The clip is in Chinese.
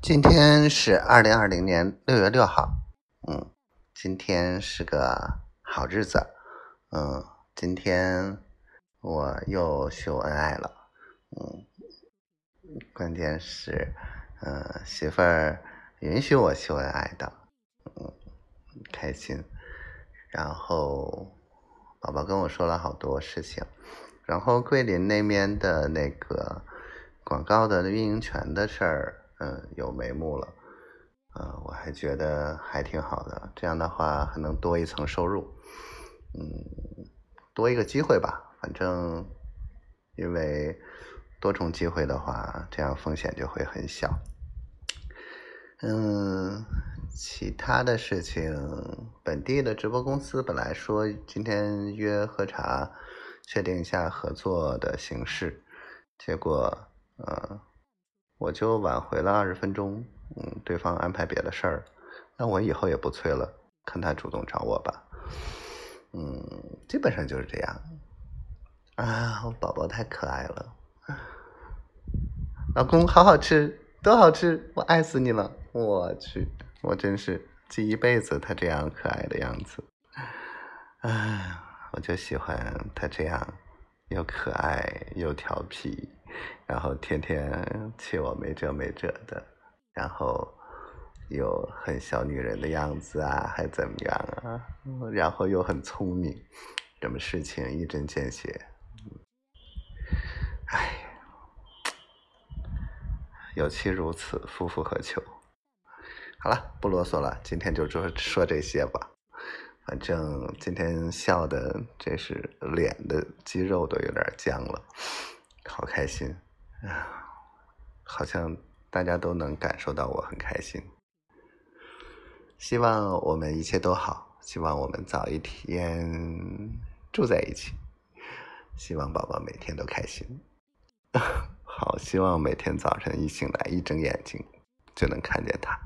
今天是二零二零年六月六号，嗯，今天是个好日子，嗯，今天我又秀恩爱了，嗯，关键是，嗯，媳妇儿允许我秀恩爱的，嗯，开心。然后宝宝跟我说了好多事情，然后桂林那边的那个广告的运营权的事儿。嗯，有眉目了，嗯，我还觉得还挺好的，这样的话还能多一层收入，嗯，多一个机会吧，反正因为多重机会的话，这样风险就会很小。嗯，其他的事情，本地的直播公司本来说今天约喝茶，确定一下合作的形式，结果，呃。我就晚回了二十分钟，嗯，对方安排别的事儿，那我以后也不催了，看他主动找我吧，嗯，基本上就是这样。啊，我宝宝太可爱了，老公好好吃，多好吃，我爱死你了，我去，我真是记一辈子他这样可爱的样子，哎，我就喜欢他这样又可爱又调皮。然后天天气我没辙没辙的，然后又很小女人的样子啊，还怎么样啊？然后又很聪明，什么事情一针见血。哎，有妻如此，夫复何求？好了，不啰嗦了，今天就说说这些吧。反正今天笑的，这是脸的肌肉都有点僵了。开心，啊，好像大家都能感受到我很开心。希望我们一切都好，希望我们早一天住在一起，希望宝宝每天都开心。好，希望每天早晨一醒来，一睁眼睛就能看见他。